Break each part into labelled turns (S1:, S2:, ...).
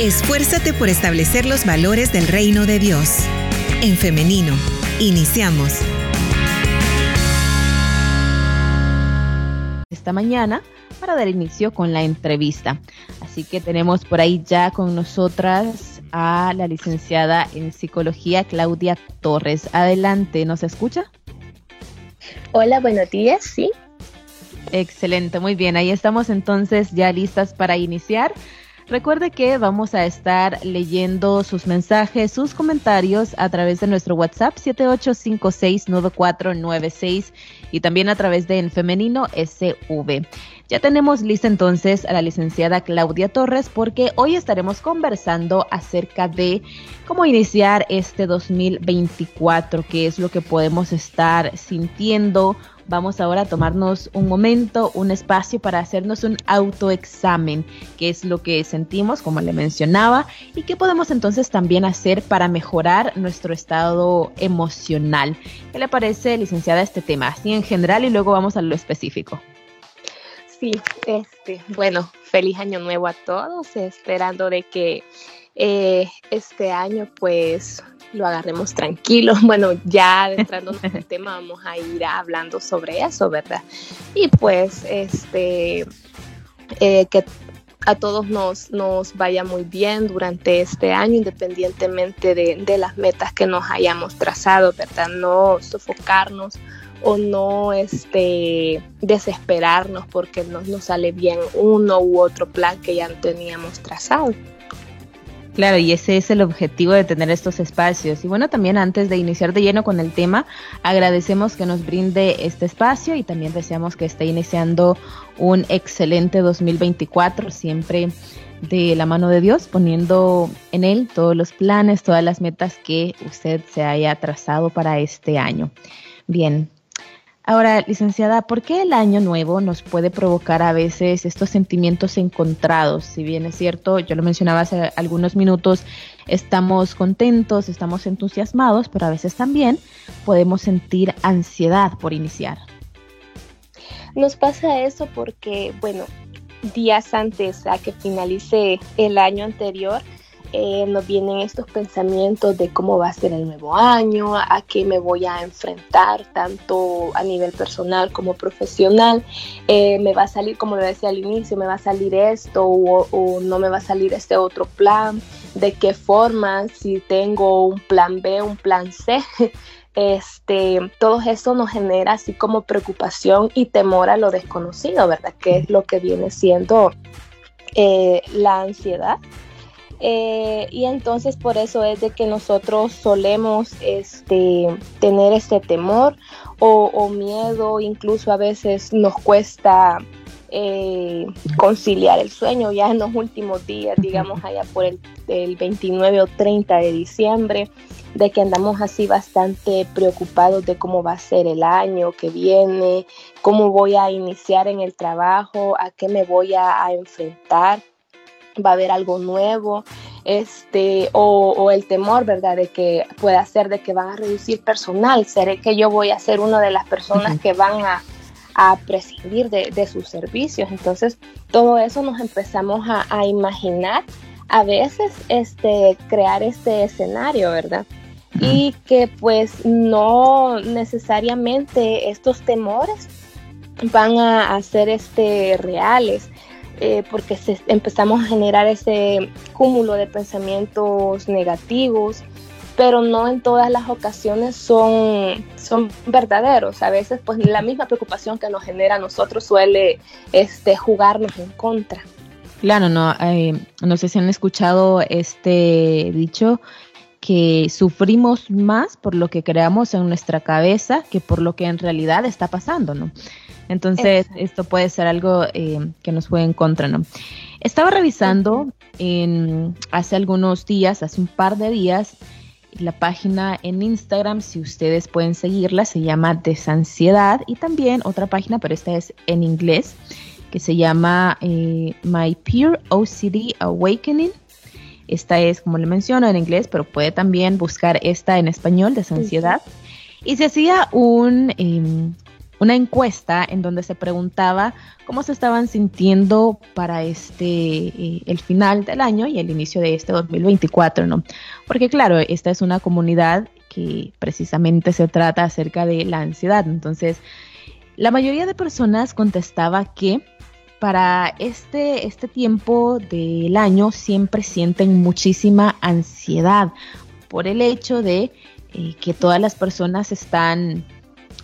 S1: Esfuérzate por establecer los valores del reino de Dios. En femenino, iniciamos.
S2: Esta mañana para dar inicio con la entrevista. Así que tenemos por ahí ya con nosotras a la licenciada en psicología Claudia Torres. Adelante, ¿nos escucha?
S3: Hola, buenos días, sí.
S2: Excelente, muy bien. Ahí estamos entonces ya listas para iniciar. Recuerde que vamos a estar leyendo sus mensajes, sus comentarios a través de nuestro WhatsApp 78569496 y también a través de En Femenino SV. Ya tenemos lista entonces a la licenciada Claudia Torres porque hoy estaremos conversando acerca de cómo iniciar este 2024, qué es lo que podemos estar sintiendo, Vamos ahora a tomarnos un momento, un espacio para hacernos un autoexamen, qué es lo que sentimos, como le mencionaba, y qué podemos entonces también hacer para mejorar nuestro estado emocional. ¿Qué le parece, licenciada, este tema? Así en general y luego vamos a lo específico.
S3: Sí, este, bueno, feliz año nuevo a todos, esperando de que eh, este año pues lo agarremos tranquilo. Bueno, ya entrando en el tema, vamos a ir hablando sobre eso, ¿verdad? Y pues, este, eh, que a todos nos, nos vaya muy bien durante este año, independientemente de, de, las metas que nos hayamos trazado, ¿verdad? No sofocarnos o no este, desesperarnos porque no nos sale bien uno u otro plan que ya teníamos trazado.
S2: Claro, y ese es el objetivo de tener estos espacios. Y bueno, también antes de iniciar de lleno con el tema, agradecemos que nos brinde este espacio y también deseamos que esté iniciando un excelente 2024, siempre de la mano de Dios, poniendo en él todos los planes, todas las metas que usted se haya trazado para este año. Bien, Ahora, licenciada, ¿por qué el año nuevo nos puede provocar a veces estos sentimientos encontrados? Si bien es cierto, yo lo mencionaba hace algunos minutos, estamos contentos, estamos entusiasmados, pero a veces también podemos sentir ansiedad por iniciar.
S3: Nos pasa eso porque, bueno, días antes a que finalice el año anterior, eh, nos vienen estos pensamientos de cómo va a ser el nuevo año, a qué me voy a enfrentar, tanto a nivel personal como profesional. Eh, me va a salir, como lo decía al inicio, me va a salir esto o, no me va a salir este otro plan, de qué forma, si tengo un plan B, un plan C. Este, todo eso nos genera así como preocupación y temor a lo desconocido, ¿verdad? Que es lo que viene siendo eh, la ansiedad. Eh, y entonces por eso es de que nosotros solemos este, tener este temor o, miedo, incluso a veces nos cuesta eh, conciliar el sueño ya en los últimos días, digamos allá por el, el 29 o 30 de diciembre, de que andamos así bastante preocupados de cómo va a ser el año que viene, cómo voy a iniciar en el trabajo, a qué me voy a enfrentar va a haber algo nuevo, este, o, el temor, ¿verdad? De que pueda ser de que van a reducir personal, seré que yo voy a ser una de las personas que van a, prescindir de, sus servicios. Entonces, todo eso nos empezamos a, imaginar, a veces, este, crear este escenario, ¿verdad? Y que pues no necesariamente estos temores van a, a ser este, reales eh, porque empezamos a generar ese cúmulo de pensamientos negativos, pero no en todas las ocasiones son, son verdaderos. A veces pues la misma preocupación que nos genera a nosotros suele este, jugarnos en contra.
S2: Claro, no, eh, no sé si han escuchado este dicho que sufrimos más por lo que creamos en nuestra cabeza que por lo que en realidad está pasando, ¿no? Entonces, esto puede ser algo eh, que nos fue en contra, ¿no? Estaba revisando en, hace algunos días, hace un par de días, la página en Instagram, si ustedes pueden seguirla, se llama Desansiedad y también otra página, pero esta es en inglés, que se llama eh, My Pure OCD Awakening. Esta es, como le menciono, en inglés, pero puede también buscar esta en español, Desansiedad. Y se hacía un, em, una encuesta en donde se preguntaba cómo se estaban sintiendo para este eh, el final del año y el inicio de este 2024, ¿no? Porque claro, esta es una comunidad que precisamente se trata acerca de la ansiedad. Entonces, la mayoría de personas contestaba que para este, este tiempo del año siempre sienten muchísima ansiedad por el hecho de eh, que todas las personas están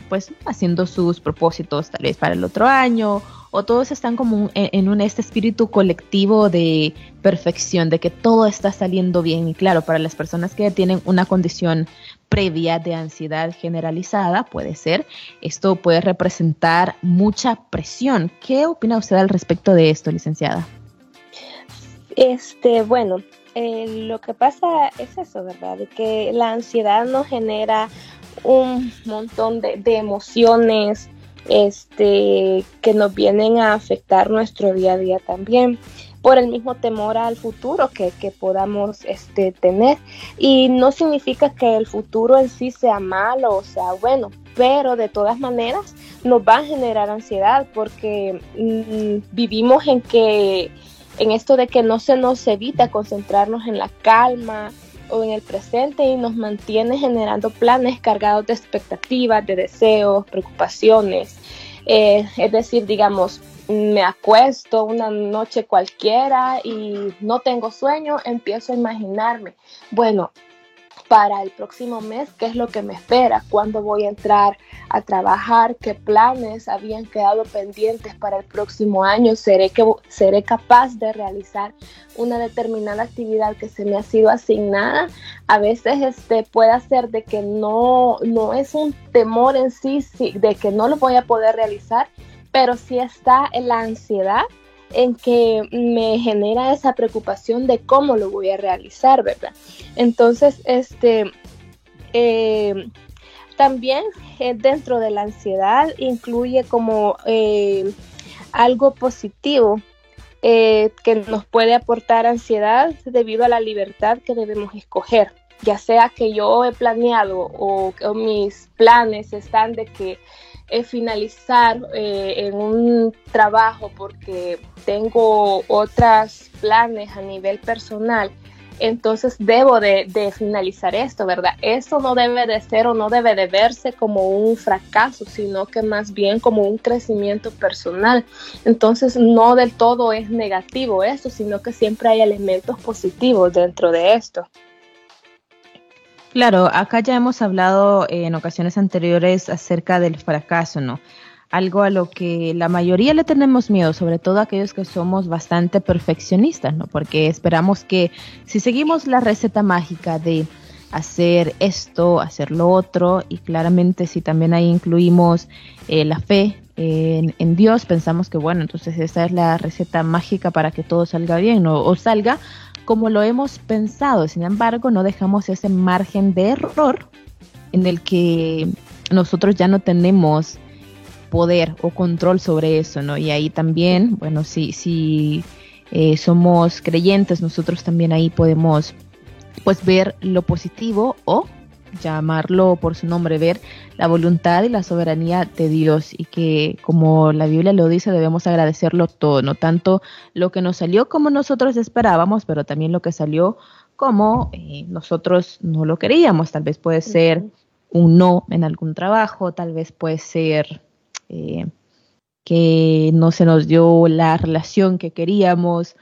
S2: pues haciendo sus propósitos tal vez para el otro año o todos están como en, un este espíritu colectivo de perfección, de que todo está saliendo bien y claro, para las personas que tienen una condición previa de ansiedad generalizada, puede ser, esto puede representar mucha presión. ¿Qué opina usted al respecto de esto, licenciada?
S3: Este, bueno, eh, lo que pasa es eso, ¿verdad? De que la ansiedad nos genera un montón de, emociones este, que nos vienen a afectar nuestro día a día también por el mismo temor al futuro que, podamos este, tener. Y no significa que el futuro en sí sea malo o sea bueno, pero de todas maneras nos va a generar ansiedad porque mm, vivimos en que en esto de que no se nos evita concentrarnos en la calma, o en el presente y nos mantiene generando planes cargados de expectativas, de deseos, preocupaciones. Eh, es decir, digamos, me acuesto una noche cualquiera y no tengo sueño, empiezo a imaginarme, bueno, para el próximo mes, qué es lo que me espera, cuándo voy a entrar a trabajar, qué planes habían quedado pendientes para el próximo año, seré, que, seré capaz de realizar una determinada actividad que se me ha sido asignada. A veces este, puede ser de que no, no es un temor en sí, sí, de que no lo voy a poder realizar, pero sí está la ansiedad en que me genera esa preocupación de cómo lo voy a realizar, ¿verdad? Entonces, este, eh, también eh, dentro de la ansiedad incluye como eh, algo positivo que nos puede aportar ansiedad debido a la libertad que debemos escoger ya sea que yo he planeado o, o mis planes están de que finalizar eh, en un trabajo porque tengo otros planes a nivel personal, entonces debo de, finalizar esto, ¿verdad? Esto no debe de ser o no debe de verse como un fracaso, sino que más bien como un crecimiento personal. Entonces no del todo es negativo esto, sino que siempre hay elementos positivos dentro de esto.
S2: Claro, acá ya hemos hablado en ocasiones anteriores acerca del fracaso, ¿no? Algo a lo que la mayoría le tenemos miedo, sobre todo aquellos que somos bastante perfeccionistas, ¿no? Porque esperamos que si seguimos la receta mágica de hacer esto, hacer lo otro, y claramente si también ahí incluimos eh, la fe en, en, Dios, pensamos que bueno, entonces esa es la receta mágica para que todo salga bien, ¿no? O salga como lo hemos pensado. Sin embargo, no dejamos ese margen de error en el que nosotros ya no tenemos poder o control sobre eso, ¿no? Y ahí también, bueno, si, si eh, somos creyentes, nosotros también ahí podemos pues ver lo positivo o llamarlo por su nombre, ver la voluntad y la soberanía de Dios y que como la Biblia lo dice debemos agradecerlo todo, no tanto lo que nos salió como nosotros esperábamos, pero también lo que salió como eh, nosotros no lo queríamos, tal vez puede ser un no en algún trabajo, tal vez puede ser eh, que no se nos dio la relación que queríamos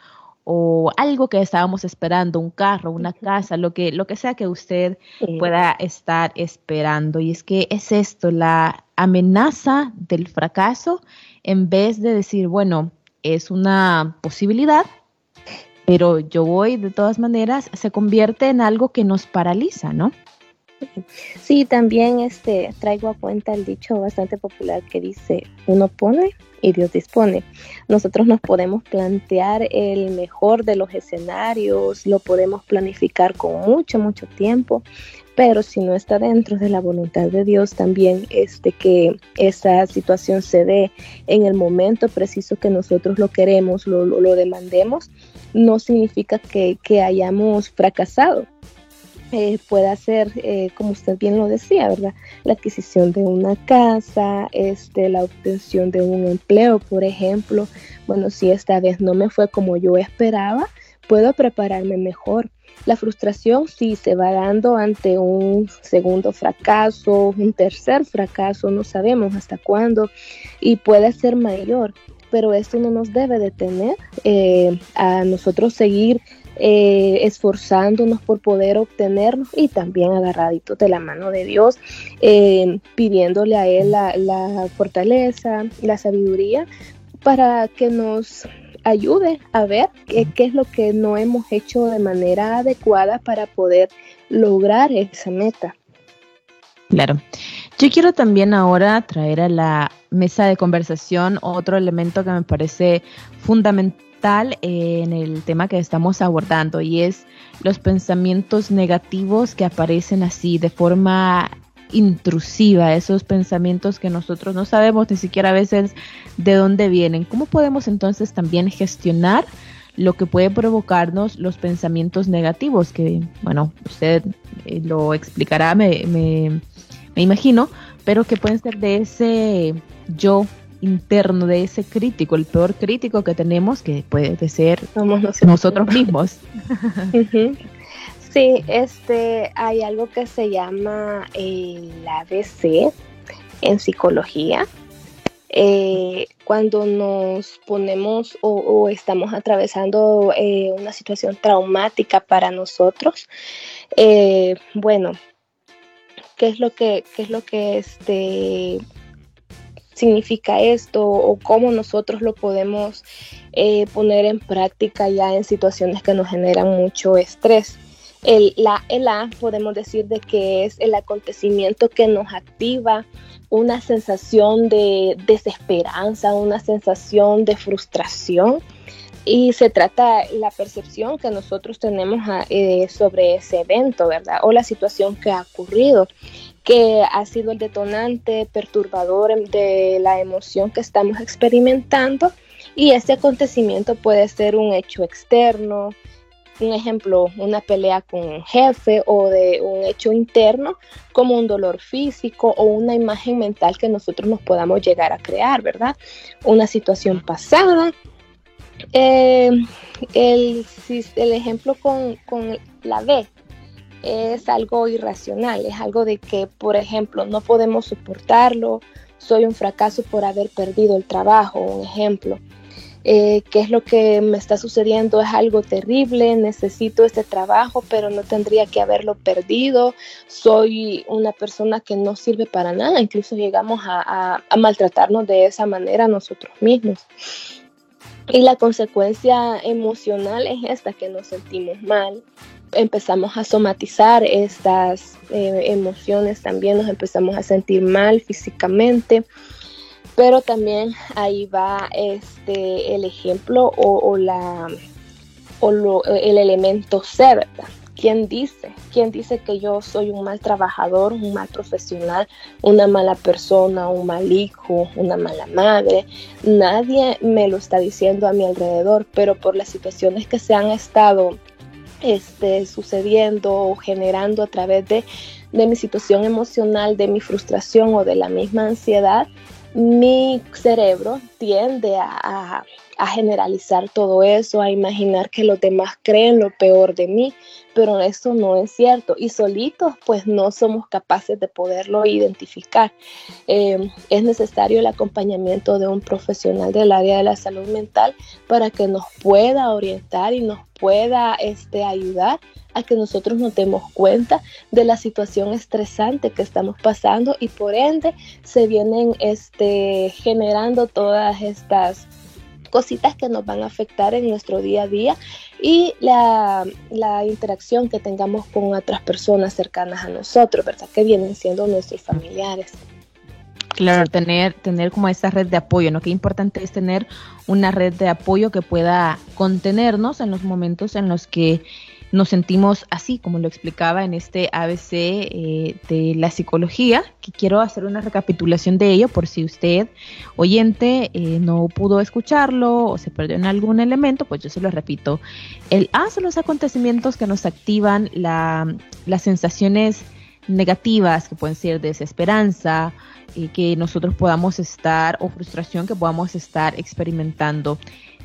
S2: o algo que estábamos esperando, un carro, una casa, lo que, lo que sea que usted pueda estar esperando. Y es que es esto, la amenaza del fracaso, en vez de decir, bueno, es una posibilidad, pero yo voy de todas maneras, se convierte en algo que nos paraliza, ¿no?
S3: Sí, también este traigo a cuenta el dicho bastante popular que dice, uno pone y Dios dispone. Nosotros nos podemos plantear el mejor de los escenarios, lo podemos planificar con mucho, mucho tiempo, pero si no está dentro de la voluntad de Dios también este que esa situación se dé en el momento preciso que nosotros lo queremos, lo, lo, demandemos, no significa que, que hayamos fracasado eh, pueda ser, como usted bien lo decía, ¿verdad? La adquisición de una casa, este, la obtención de un empleo, por ejemplo. Bueno, si esta vez no me fue como yo esperaba, puedo prepararme mejor. La frustración sí se va dando ante un segundo fracaso, un tercer fracaso, no sabemos hasta cuándo, y puede ser mayor, pero esto no nos debe detener eh, a nosotros seguir eh, esforzándonos por poder obtenernos y también agarraditos de la mano de Dios, eh, pidiéndole a Él la, la fortaleza, la sabiduría para que nos ayude a ver qué, qué, es lo que no hemos hecho de manera adecuada para poder lograr esa meta.
S2: Claro. Yo quiero también ahora traer a la mesa de conversación otro elemento que me parece fundamental en el tema que estamos abordando y es los pensamientos negativos que aparecen así de forma intrusiva, esos pensamientos que nosotros no sabemos ni siquiera a veces de dónde vienen. ¿Cómo podemos entonces también gestionar lo que puede provocarnos los pensamientos negativos? Que, bueno, usted eh, lo explicará, me, me imagino, pero que pueden ser de ese yo interno, de ese crítico, el peor crítico que tenemos, que puede ser Somos nosotros, mismos.
S3: Sí, este, hay algo que se llama el ABC en psicología. Eh, cuando nos ponemos o, estamos atravesando eh, una situación traumática para nosotros, eh, bueno, ¿qué es lo que, qué es lo que este, significa esto o cómo nosotros lo podemos poner en práctica ya en situaciones que nos generan mucho estrés? El, la, el A podemos decir de que es el acontecimiento que nos activa una sensación de desesperanza, una sensación de frustración y se trata la percepción que nosotros tenemos eh, sobre ese evento, ¿verdad? O la situación que ha ocurrido, que ha sido el detonante perturbador de la emoción que estamos experimentando y ese acontecimiento puede ser un hecho externo, un ejemplo, una pelea con un jefe o de un hecho interno, como un dolor físico o una imagen mental que nosotros nos podamos llegar a crear, ¿verdad? Una situación pasada. Eh, el, ejemplo con, la B es algo irracional, es algo de que, por ejemplo, no podemos soportarlo, soy un fracaso por haber perdido el trabajo, un ejemplo. Eh, qué es lo que me está sucediendo, es algo terrible, necesito este trabajo, pero no tendría que haberlo perdido, soy una persona que no sirve para nada, incluso llegamos a, maltratarnos de esa manera nosotros mismos. Y la consecuencia emocional es esta, que nos sentimos mal, empezamos a somatizar estas eh, emociones también, nos empezamos a sentir mal físicamente, pero también ahí va este el ejemplo o, la o el elemento ser, ¿Quién dice? ¿Quién dice que yo soy un mal trabajador, un mal profesional, una mala persona, un mal hijo, una mala madre? Nadie me lo está diciendo a mi alrededor, pero por las situaciones que se han estado este, sucediendo o generando a través de, de mi situación emocional, de mi frustración o de la misma ansiedad, mi cerebro tiende a, generalizar todo eso, a imaginar que los demás creen lo peor de mí, pero eso no es cierto. Y solitos, pues no somos capaces de poderlo identificar. Em, es necesario el acompañamiento de un profesional del área de la salud mental para que nos pueda orientar y nos pueda este, ayudar a que nosotros nos demos cuenta de la situación estresante que estamos pasando y por ende se vienen este, generando todas estas cositas que nos van a afectar en nuestro día a día y la, la, interacción que tengamos con otras personas cercanas a nosotros, ¿verdad? Que vienen siendo nuestros familiares.
S2: Claro, tener, tener como esa red de apoyo, ¿no? Qué importante es tener una red de apoyo que pueda contenernos en los momentos en los que nos sentimos así, como lo explicaba en este ABC eh, de la psicología, que quiero hacer una recapitulación de ello por si usted, oyente, eh, no pudo escucharlo o se perdió en algún elemento, pues yo se lo repito. El A son los acontecimientos que nos activan la, las sensaciones negativas, que pueden ser desesperanza, que nosotros podamos estar, o frustración que podamos estar experimentando.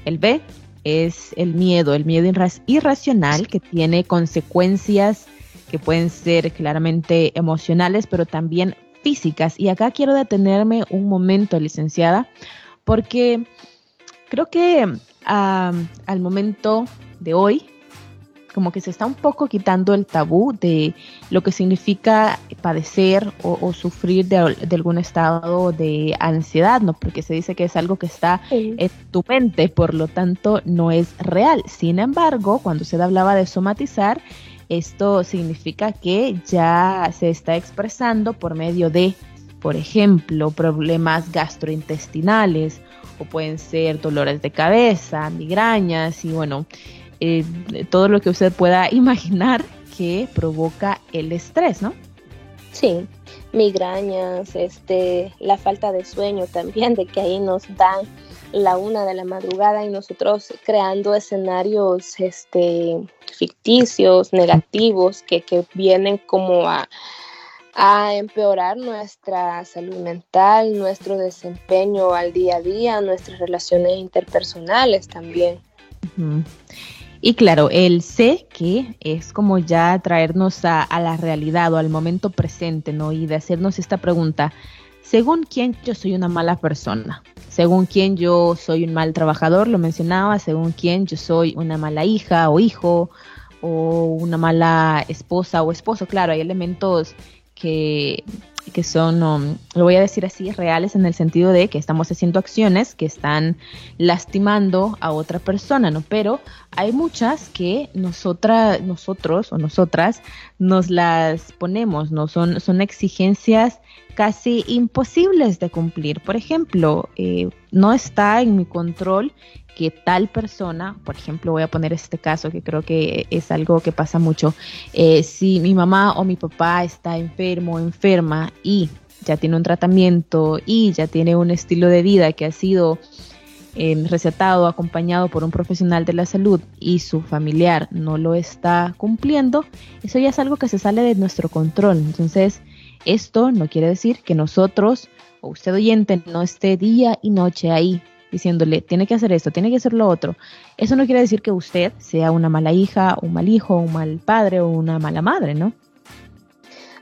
S2: El B es el miedo, el miedo irracional que tiene consecuencias que pueden ser claramente emocionales, pero también físicas. Y acá quiero detenerme un momento, licenciada, porque creo que al momento de hoy como que se está un poco quitando el tabú de lo que significa padecer o, sufrir de, algún estado de ansiedad, ¿no? Porque se dice que es algo que está en tu mente, por lo tanto no es real. Sin embargo, cuando se hablaba de somatizar, esto significa que ya se está expresando por medio de, por ejemplo, problemas gastrointestinales o pueden ser dolores de cabeza, migrañas y bueno, eh, todo lo que usted pueda imaginar que provoca el estrés, ¿no?
S3: Sí, migrañas, este, la falta de sueño también, de que ahí nos dan la una de la madrugada y nosotros creando escenarios este, ficticios, negativos, que, que vienen como a, a empeorar nuestra salud mental, nuestro desempeño al día a día, nuestras relaciones interpersonales también.
S2: Y claro, el sé que es como ya traernos a, la realidad o al momento presente, ¿no? Y de hacernos esta pregunta, según quién yo soy una mala persona, según quién yo soy un mal trabajador, lo mencionaba, según quién yo soy una mala hija o hijo o una mala esposa o esposo, claro, hay elementos que que son, um, lo voy a decir así, reales en el sentido de que estamos haciendo acciones que están lastimando a otra persona, ¿no? Pero hay muchas que nosotras, nosotros o nosotras nos las ponemos, ¿no? Son, son exigencias casi imposibles de cumplir. Por ejemplo, eh, no está en mi control que tal persona, por ejemplo, voy a poner este caso que creo que es algo que pasa mucho, eh, si mi mamá o mi papá está enfermo o enferma y ya tiene un tratamiento y ya tiene un estilo de vida que ha sido eh, recetado, acompañado por un profesional de la salud y su familiar no lo está cumpliendo, eso ya es algo que se sale de nuestro control. Entonces, esto no quiere decir que nosotros o usted oyente no esté día y noche ahí diciéndole, tiene que hacer esto, tiene que hacer lo otro. Eso no quiere decir que usted sea una mala hija, un mal hijo, un mal padre o una mala madre, ¿no?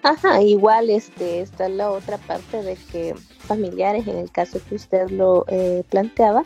S3: Ajá, igual este, está la otra parte de que familiares, en el caso que usted lo eh, planteaba,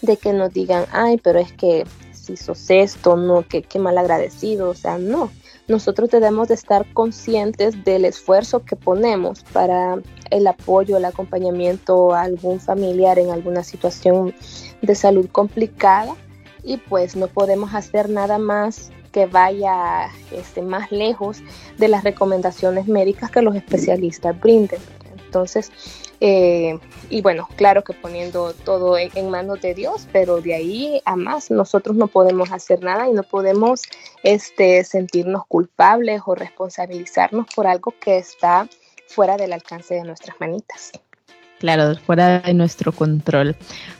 S3: de que nos digan, ay, pero es que si sos esto, no, que qué mal agradecido, o sea, no nosotros debemos de estar conscientes del esfuerzo que ponemos para el apoyo, el acompañamiento a algún familiar en alguna situación de salud complicada y pues no podemos hacer nada más que vaya este, más lejos de las recomendaciones médicas que los especialistas brinden. Entonces, eh, y bueno, claro que poniendo todo en, manos de Dios, pero de ahí a más nosotros no podemos hacer nada y no podemos este, sentirnos culpables o responsabilizarnos por algo que está fuera del alcance de nuestras manitas.
S2: Claro, fuera de nuestro control.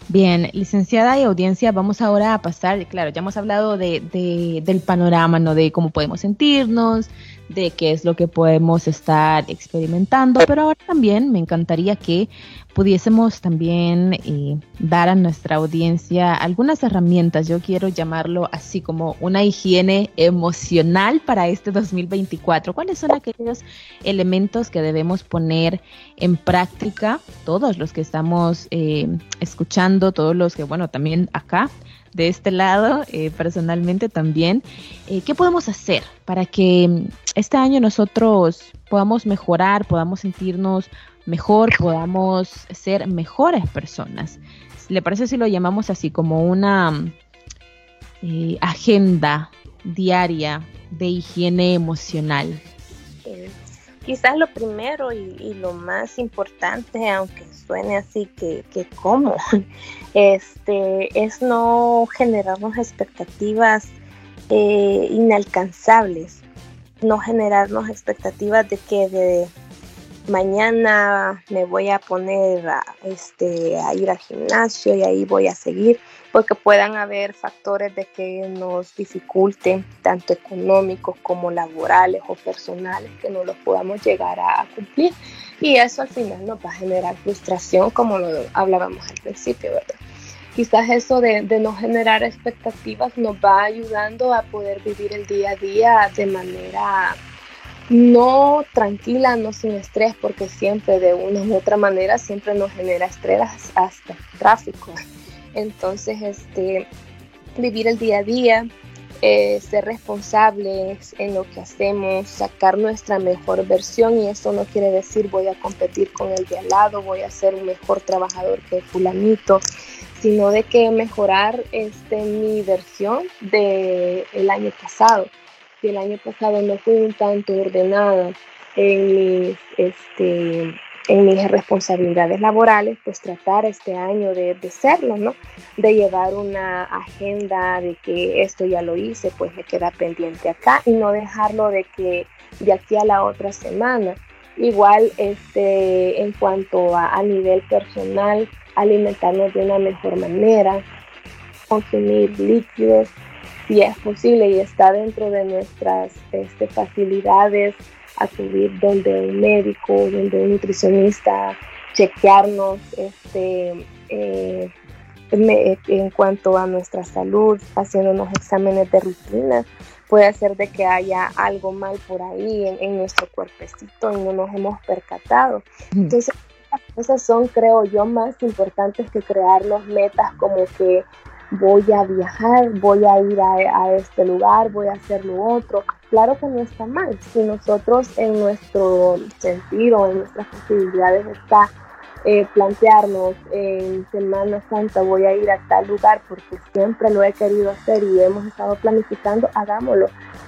S2: Bien, licenciada y audiencia, vamos ahora a pasar, claro, ya hemos hablado de, de, del panorama, ¿no? De cómo podemos sentirnos, de qué es lo que podemos estar experimentando, pero ahora también me encantaría que pudiésemos también eh, dar a nuestra audiencia algunas herramientas, yo quiero llamarlo así como una higiene emocional para este 2024. ¿Cuáles son aquellos elementos que debemos poner en práctica, todos los que estamos eh, escuchando, todos los que, bueno, también acá de este lado, eh, personalmente también, eh, ¿qué podemos hacer para que mm, este año nosotros podamos mejorar, podamos sentirnos mejor, podamos ser mejores personas? ¿Le parece si lo llamamos así como una mm, eh, agenda diaria de higiene emocional?
S3: Quizás lo primero y, lo más importante, aunque suene así que, que como, este, es no generarnos expectativas eh, inalcanzables, no generarnos expectativas de que de mañana me voy a poner a, este, a ir al gimnasio y ahí voy a seguir, porque puedan haber factores de que nos dificulten, tanto económicos como laborales o personales, que no los podamos llegar a, cumplir. Y eso al final nos va a generar frustración, como lo hablábamos al principio, ¿verdad? Quizás eso de, de no generar expectativas nos va ayudando a poder vivir el día a día de manera no tranquila, no sin estrés, porque siempre de una u otra manera siempre nos genera estrés hasta tráfico. Entonces, este, vivir el día a día, eh, ser responsables en lo que hacemos, sacar nuestra mejor versión y eso no quiere decir voy a competir con el de al lado, voy a ser un mejor trabajador que fulanito, sino de que mejorar este, mi versión del el año pasado. Si el año pasado no fui un tanto ordenada en mis, este, en mis responsabilidades laborales, pues tratar este año de, de serlo, ¿no? De llevar una agenda de que esto ya lo hice, pues me queda pendiente acá y no dejarlo de que de aquí a la otra semana. Igual este, en cuanto a, a nivel personal, alimentarnos de una mejor manera, consumir líquidos, si es posible y está dentro de nuestras este, facilidades, acudir donde un médico, donde un nutricionista, chequearnos este, eh, en cuanto a nuestra salud, haciendo unos exámenes de rutina. Puede ser de que haya algo mal por ahí en, en nuestro cuerpecito y no nos hemos percatado. Entonces, las cosas son, creo yo, más importantes que crearnos metas como que voy a viajar, voy a ir a, este lugar, voy a hacer lo otro. Claro que no está mal. Si nosotros en nuestro sentido, en nuestras posibilidades está eh, plantearnos en Semana Santa voy a ir a tal lugar porque siempre lo he querido hacer y hemos estado planificando, hagámoslo.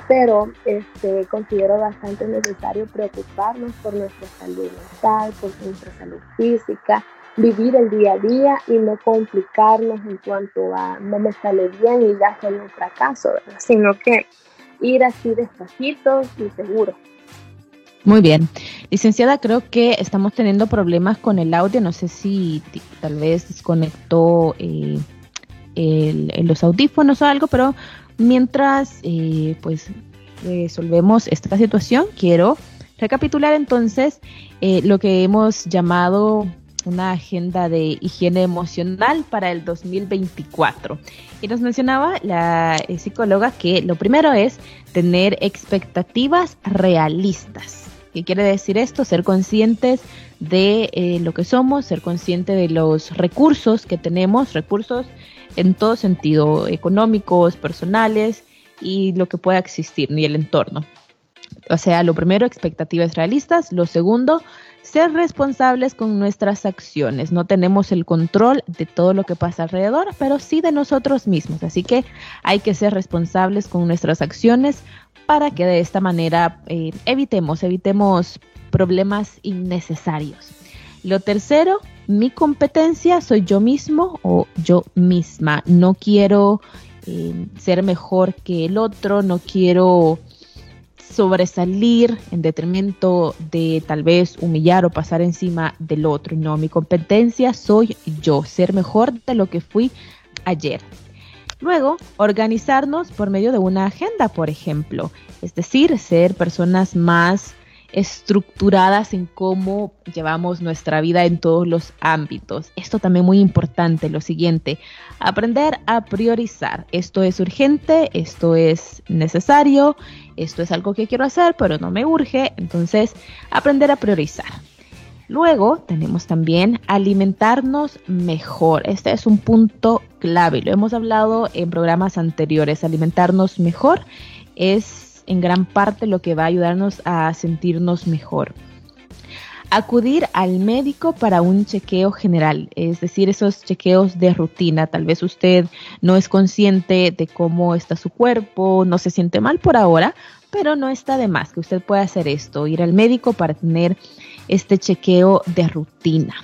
S3: Pero este, considero bastante necesario preocuparnos por nuestra salud mental, por nuestra salud física, vivir el día a día y no complicarnos en cuanto a no me sale bien y ya soy un fracaso, sino que ir así despacito y seguro.
S2: Muy bien. Licenciada, creo que estamos teniendo problemas con el audio. No sé si tal vez desconectó eh, los audífonos o algo, pero mientras eh, pues resolvemos esta situación, quiero recapitular entonces eh, lo que hemos llamado una agenda de higiene emocional para el 2024. Y nos mencionaba la eh, psicóloga que lo primero es tener expectativas realistas. ¿Qué quiere decir esto? Ser conscientes de eh, lo que somos, ser consciente de los recursos que tenemos, recursos en todo sentido, económicos, personales y lo que pueda existir, y el entorno. O sea, lo primero, expectativas realistas. Lo segundo, ser responsables con nuestras acciones. No tenemos el control de todo lo que pasa alrededor, pero sí de nosotros mismos. Así que hay que ser responsables con nuestras acciones para que de esta manera eh, evitemos, evitemos problemas innecesarios. Lo tercero, mi competencia soy yo mismo o yo misma. No quiero eh, ser mejor que el otro, no quiero sobresalir en detrimento de tal vez humillar o pasar encima del otro. No, mi competencia soy yo, ser mejor de lo que fui ayer. Luego, organizarnos por medio de una agenda, por ejemplo, es decir, ser personas más estructuradas en cómo llevamos nuestra vida en todos los ámbitos. Esto también muy importante, lo siguiente, aprender a priorizar. Esto es urgente, esto es necesario, esto es algo que quiero hacer, pero no me urge, entonces aprender a priorizar. Luego tenemos también alimentarnos mejor. Este es un punto clave, lo hemos hablado en programas anteriores. Alimentarnos mejor es en gran parte lo que va a ayudarnos a sentirnos mejor. Acudir al médico para un chequeo general, es decir, esos chequeos de rutina. Tal vez usted no es consciente de cómo está su cuerpo, no se siente mal por ahora, pero no está de más que usted pueda hacer esto, ir al médico para tener este chequeo de rutina.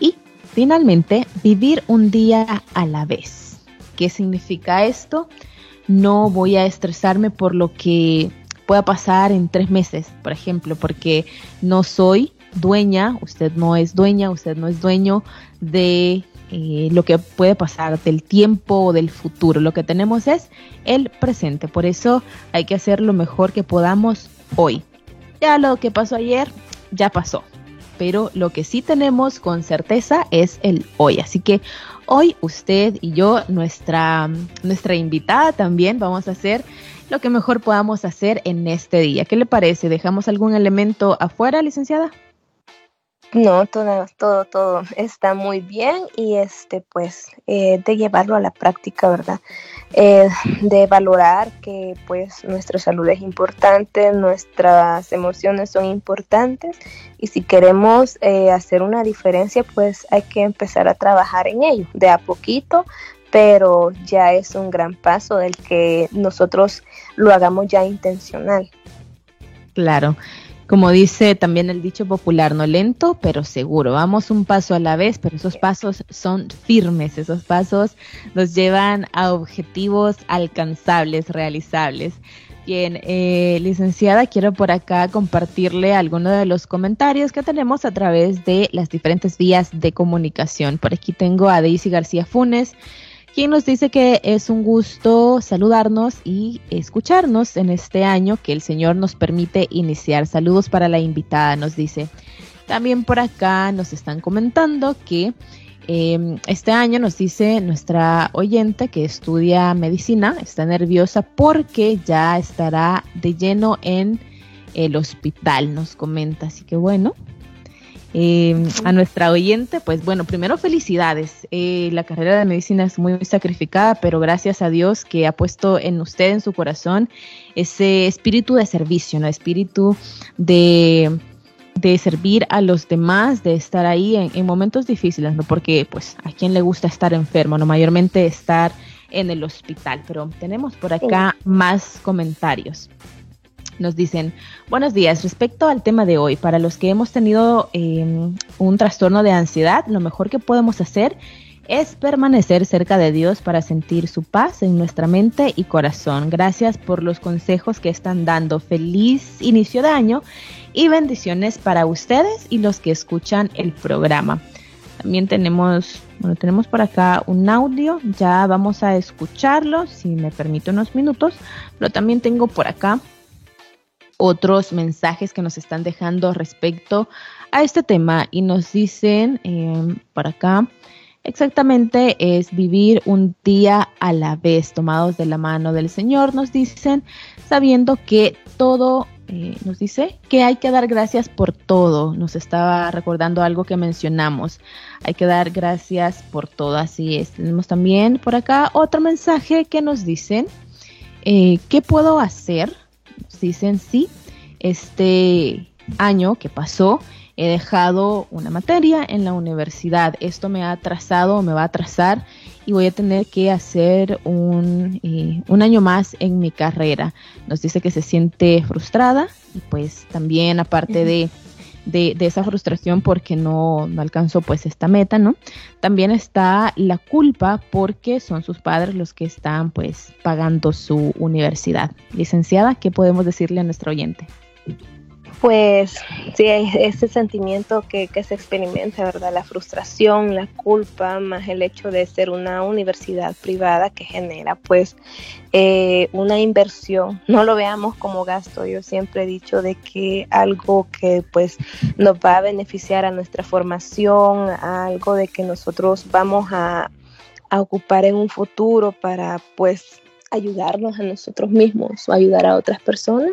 S2: Y finalmente, vivir un día a la vez. ¿Qué significa esto? No voy a estresarme por lo que pueda pasar en tres meses, por ejemplo, porque no soy dueña, usted no es dueña, usted no es dueño de eh, lo que puede pasar, del tiempo o del futuro. Lo que tenemos es el presente. Por eso hay que hacer lo mejor que podamos hoy. Ya lo que pasó ayer, ya pasó. Pero lo que sí tenemos con certeza es el hoy. Así que hoy usted y yo, nuestra, nuestra invitada también, vamos a hacer lo que mejor podamos hacer en este día. ¿Qué le parece? ¿Dejamos algún elemento afuera, licenciada?
S3: No, todo, todo, todo está muy bien y este, pues, eh, de llevarlo a la práctica, ¿verdad? Eh, de valorar que, pues, nuestra salud es importante, nuestras emociones son importantes y si queremos eh, hacer una diferencia, pues, hay que empezar a trabajar en ello, de a poquito, pero ya es un gran paso del que nosotros lo hagamos ya intencional.
S2: Claro. Como dice también el dicho popular, no lento, pero seguro. Vamos un paso a la vez, pero esos pasos son firmes, esos pasos nos llevan a objetivos alcanzables, realizables. Bien, eh, licenciada, quiero por acá compartirle algunos de los comentarios que tenemos a través de las diferentes vías de comunicación. Por aquí tengo a Daisy García Funes, quien nos dice que es un gusto saludarnos y escucharnos en este año que el Señor nos permite iniciar. Saludos para la invitada, nos dice. También por acá nos están comentando que em, este año nos dice nuestra oyente que estudia medicina, está nerviosa porque ya estará de lleno en el hospital, nos comenta. Así que bueno, Em, a nuestra oyente, pues bueno, primero felicidades. Eh, la carrera de medicina es muy sacrificada, pero gracias a Dios que ha puesto en usted, en su corazón, ese espíritu de servicio, ¿no? Espíritu de, servir a los demás, de estar ahí en, momentos difíciles, ¿no? Porque pues a quien le gusta estar enfermo, ¿no? Mayormente estar en el hospital, pero tenemos por acá más comentarios. Nos dicen, buenos días, respecto al tema de hoy, para los que hemos tenido em, un trastorno de ansiedad, lo mejor que podemos hacer es permanecer cerca de Dios para sentir su paz en nuestra mente y corazón. Gracias por los consejos que están dando. Feliz inicio de año y bendiciones para ustedes y los que escuchan el programa. También tenemos, bueno, tenemos por acá un audio, ya vamos a escucharlo, si me permite unos minutos, pero también tengo por acá otros mensajes que nos están dejando respecto a este tema y nos dicen eh, por acá, exactamente es vivir un día a la vez, tomados de la mano del Señor, nos dicen, sabiendo que todo, eh, nos dice que hay que dar gracias por todo, nos estaba recordando algo que mencionamos, hay que dar gracias por todo, así es. Tenemos también por acá otro mensaje que nos dicen, eh, ¿qué puedo hacer? Dicen sí, este año que pasó he dejado una materia en la universidad. Esto me ha atrasado, me va a atrasar y voy a tener que hacer un, eh, un, año más en mi carrera. Nos dice que se siente frustrada y pues también aparte de de, esa frustración porque no, no, alcanzó pues esta meta, ¿no? También está la culpa porque son sus padres los que están pues pagando su universidad. Licenciada, ¿qué podemos decirle a nuestro oyente?
S3: Pues sí, ese sentimiento que, se experimenta, ¿verdad? La frustración, la culpa, más el hecho de ser una universidad privada que genera pues eh, una inversión. No lo veamos como gasto. Yo siempre he dicho de que algo que pues nos va a beneficiar a nuestra formación, algo de que nosotros vamos a, a ocupar en un futuro para pues ayudarnos a nosotros mismos o ayudar a otras personas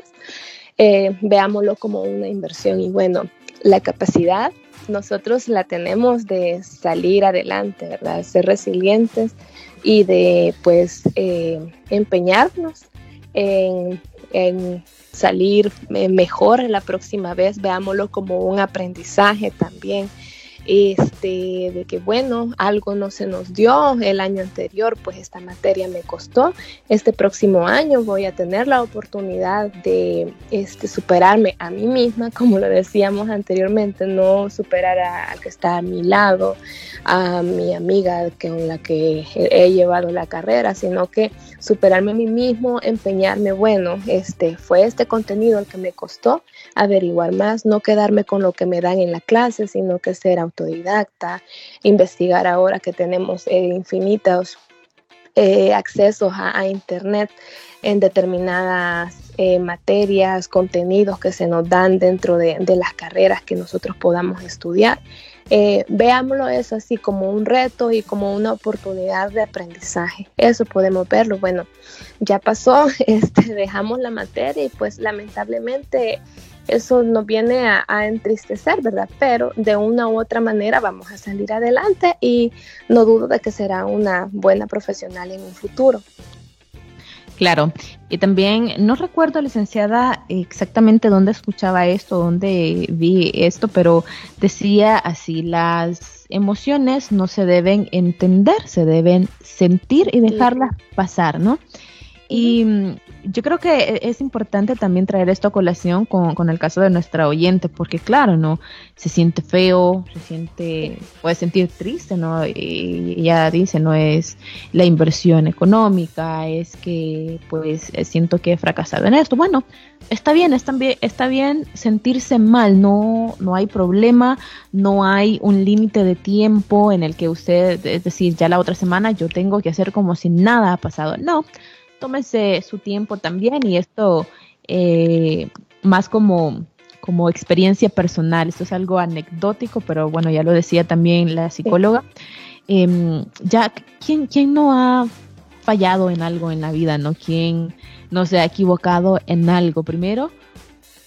S3: eh, veámoslo como una inversión. Y bueno, la capacidad nosotros la tenemos de salir adelante, ¿verdad? Ser resilientes y de pues eh, empeñarnos en, salir mejor la próxima vez, veámoslo como un aprendizaje también. Este, de que bueno, algo no se nos dio el año anterior, pues esta materia me costó. Este próximo año voy a tener la oportunidad de este, superarme a mí misma, como lo decíamos anteriormente, no superar al que está a mi lado, a mi amiga con la que he llevado la carrera, sino que superarme a mí mismo, empeñarme, bueno, este fue este contenido el que me costó averiguar más, no quedarme con lo que me dan en la clase, sino que ser autodidacta, investigar ahora que tenemos eh, infinitos eh, accesos a, Internet en determinadas eh, materias, contenidos que se nos dan dentro de, las carreras que nosotros podamos estudiar. Eh, veámoslo eso así como un reto y como una oportunidad de aprendizaje. Eso podemos verlo. Bueno, ya pasó, este, dejamos la materia y pues lamentablemente eso nos viene a, a, entristecer, ¿verdad? Pero de una u otra manera vamos a salir adelante y no dudo de que será una buena profesional en un futuro.
S2: Claro, y también no recuerdo, licenciada, exactamente dónde escuchaba esto, dónde vi esto, pero decía así, las emociones no se deben entender, se deben sentir y dejarlas pasar, ¿no? Y mm, yo creo que e, es importante también traer esto a colación con, el caso de nuestra oyente, porque claro, ¿no? Se siente feo, se siente, puede sentir triste, ¿no? Y ella dice, no es la inversión económica, es que pues siento que he fracasado en esto. Bueno, está bien, está bien, está bien sentirse mal, no, no hay problema, no hay un límite de tiempo en el que usted, es decir, ya la otra semana yo tengo que hacer como si nada ha pasado. No tómese su tiempo también y esto eh, más como, como experiencia personal. Esto es algo anecdótico, pero bueno, ya lo decía también la psicóloga. Em, ya, ¿quién, ¿quién no ha fallado en algo en la vida, no? ¿Quién no se ha equivocado en algo? Primero,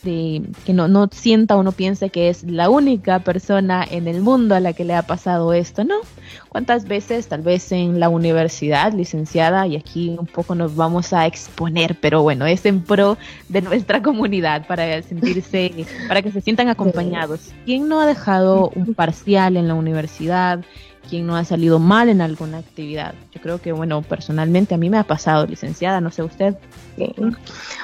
S2: que no, no sienta o no piense que es la única persona en el mundo a la que le ha pasado esto, ¿no? ¿Cuántas veces, tal vez en la universidad, licenciada, y aquí un poco nos vamos a exponer, pero bueno, es en pro de nuestra comunidad para sentirse, para que se sientan acompañados. ¿Quién no ha dejado un parcial en la universidad? ¿Quién no ha salido mal en alguna actividad. Yo creo que, bueno, personalmente a mí me ha pasado, licenciada, no sé usted.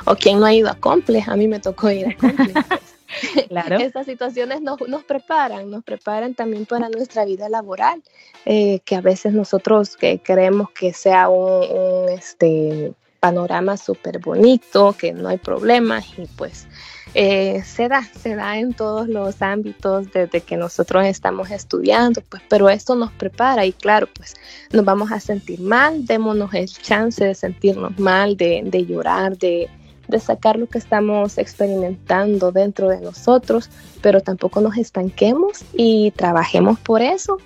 S3: O quien no ha ido a Comple, a mí me tocó ir a Comple. claro. Estas situaciones nos, nos, preparan, nos preparan también para nuestra vida laboral, eh, que a veces nosotros que creemos que sea un, este, panorama súper bonito, que no hay problemas y pues eh, se da, se da en todos los ámbitos desde que nosotros estamos estudiando, pues, pero esto nos prepara y claro, pues nos vamos a sentir mal, démonos el chance de sentirnos mal, de, de llorar, de, de sacar lo que estamos experimentando dentro de nosotros, pero tampoco nos estanquemos y trabajemos por eso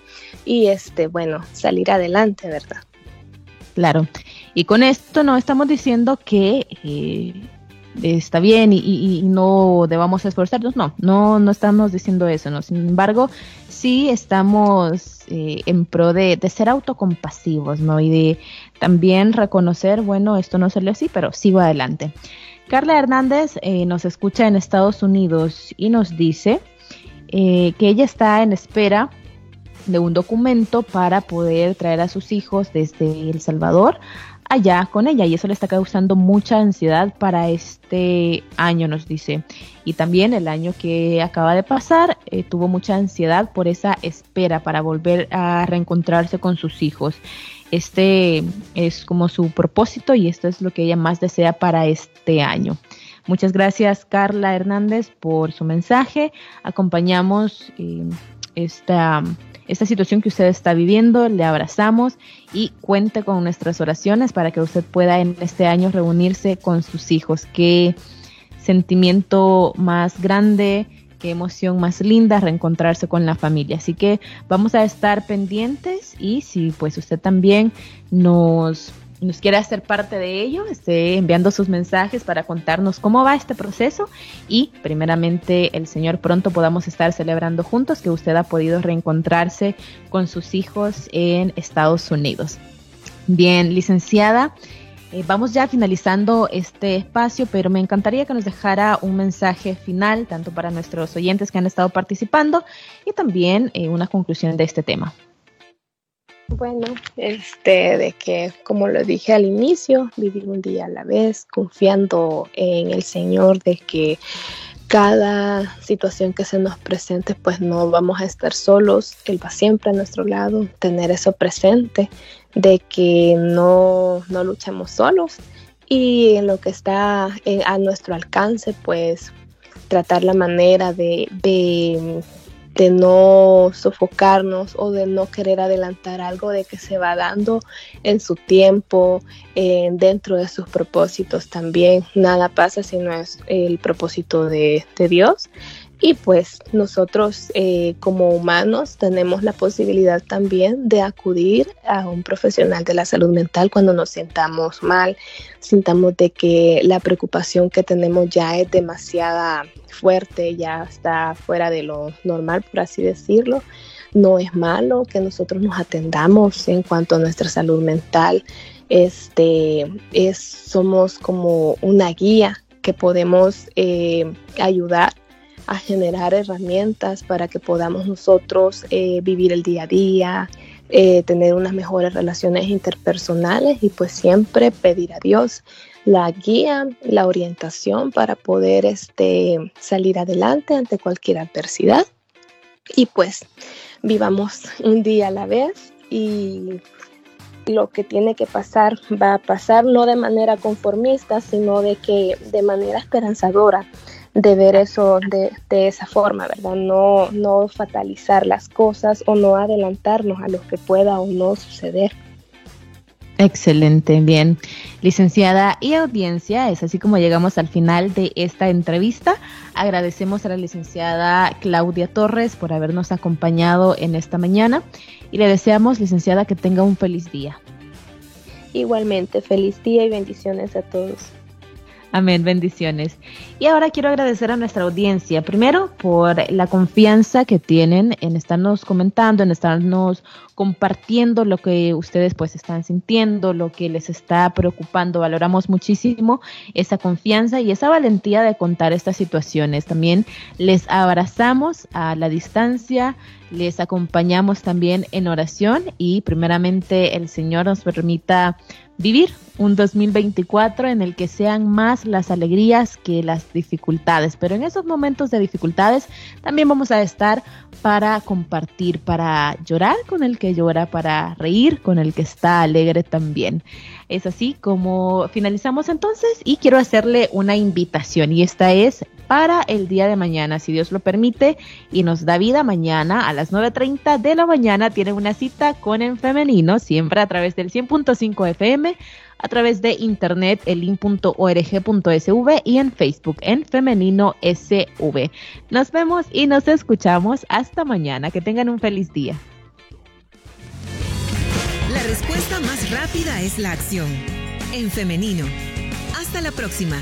S3: y este, bueno, salir adelante, ¿verdad?
S2: Claro. Y con esto no estamos diciendo que eh, está bien y, no debamos esforzarnos. No, no, no estamos diciendo eso. ¿no? Sin embargo, sí estamos eh, en pro de, ser autocompasivos, ¿no? Y de también reconocer, bueno, esto no salió así, pero sigo adelante. Carla Hernández eh, nos escucha en Estados Unidos y nos dice eh, que ella está en espera de un documento para poder traer a sus hijos desde El Salvador allá con ella y eso le está causando mucha ansiedad para este año, nos dice. Y también el año que acaba de pasar eh, tuvo mucha ansiedad por esa espera para volver a reencontrarse con sus hijos. Este es como su propósito y esto es lo que ella más desea para este año. Muchas gracias Carla Hernández por su mensaje. Acompañamos eh, esta esta situación que usted está viviendo, le abrazamos y cuente con nuestras oraciones para que usted pueda en este año reunirse con sus hijos. Qué sentimiento más grande, qué emoción más linda reencontrarse con la familia. Así que vamos a estar pendientes y si pues usted también nos nos quiere hacer parte de ello, esté enviando sus mensajes para contarnos cómo va este proceso y primeramente el Señor pronto podamos estar celebrando juntos que usted ha podido reencontrarse con sus hijos en Estados Unidos. Bien, licenciada, Eh, vamos ya finalizando este espacio, pero me encantaría que nos dejara un mensaje final, tanto para nuestros oyentes que han estado participando y también eh, una conclusión de este tema.
S3: Bueno, este, de que, como lo dije al inicio, vivir un día a la vez, confiando en el Señor, de que cada situación que se nos presente, pues no vamos a estar solos, Él va siempre a nuestro lado, tener eso presente, de que no, no luchamos solos y en lo que está a nuestro alcance, pues tratar la manera de, de de no sofocarnos o de no querer adelantar algo de que se va dando en su tiempo, eh, dentro de sus propósitos también. Nada pasa si no es el propósito de, de Dios. Y pues nosotros eh, como humanos tenemos la posibilidad también de acudir a un profesional de la salud mental cuando nos sintamos mal, sintamos de que la preocupación que tenemos ya es demasiada fuerte, ya está fuera de lo normal, por así decirlo. No es malo que nosotros nos atendamos en cuanto a nuestra salud mental. Este es, somos como una guía que podemos eh, ayudar a generar herramientas para que podamos nosotros eh, vivir el día a día, eh, tener unas mejores relaciones interpersonales y pues siempre pedir a Dios la guía, la orientación para poder este, salir adelante ante cualquier adversidad. Y pues vivamos un día a la vez y lo que tiene que pasar va a pasar no de manera conformista, sino de que de manera esperanzadora de ver eso de, de, esa forma, ¿verdad? No, no fatalizar las cosas o no adelantarnos a lo que pueda o no suceder.
S2: Excelente, bien. Licenciada y audiencia, es así como llegamos al final de esta entrevista. Agradecemos a la licenciada Claudia Torres por habernos acompañado en esta mañana y le deseamos, licenciada, que tenga un feliz día.
S3: Igualmente, feliz día y bendiciones a todos.
S2: Amén, bendiciones. Y ahora quiero agradecer a nuestra audiencia, primero por la confianza que tienen en estarnos comentando, en estarnos compartiendo lo que ustedes pues están sintiendo, lo que les está preocupando. Valoramos muchísimo esa confianza y esa valentía de contar estas situaciones. También les abrazamos a la distancia, les acompañamos también en oración y primeramente el Señor nos permita vivir un 2024 en el que sean más las alegrías que las dificultades. Pero en esos momentos de dificultades también vamos a estar para compartir, para llorar con el que llora, para reír con el que está alegre también. Es así como finalizamos entonces y quiero hacerle una invitación y esta es para el día de mañana, si Dios lo permite y nos da vida mañana a las 9.30 de la mañana tienen una cita con En Femenino, siempre a través del 100.5 FM a través de internet el link.org.sv y en Facebook en Femenino SV. Nos vemos y nos escuchamos hasta mañana. Que tengan un feliz día.
S1: La respuesta más rápida es la acción. En femenino. Hasta la próxima.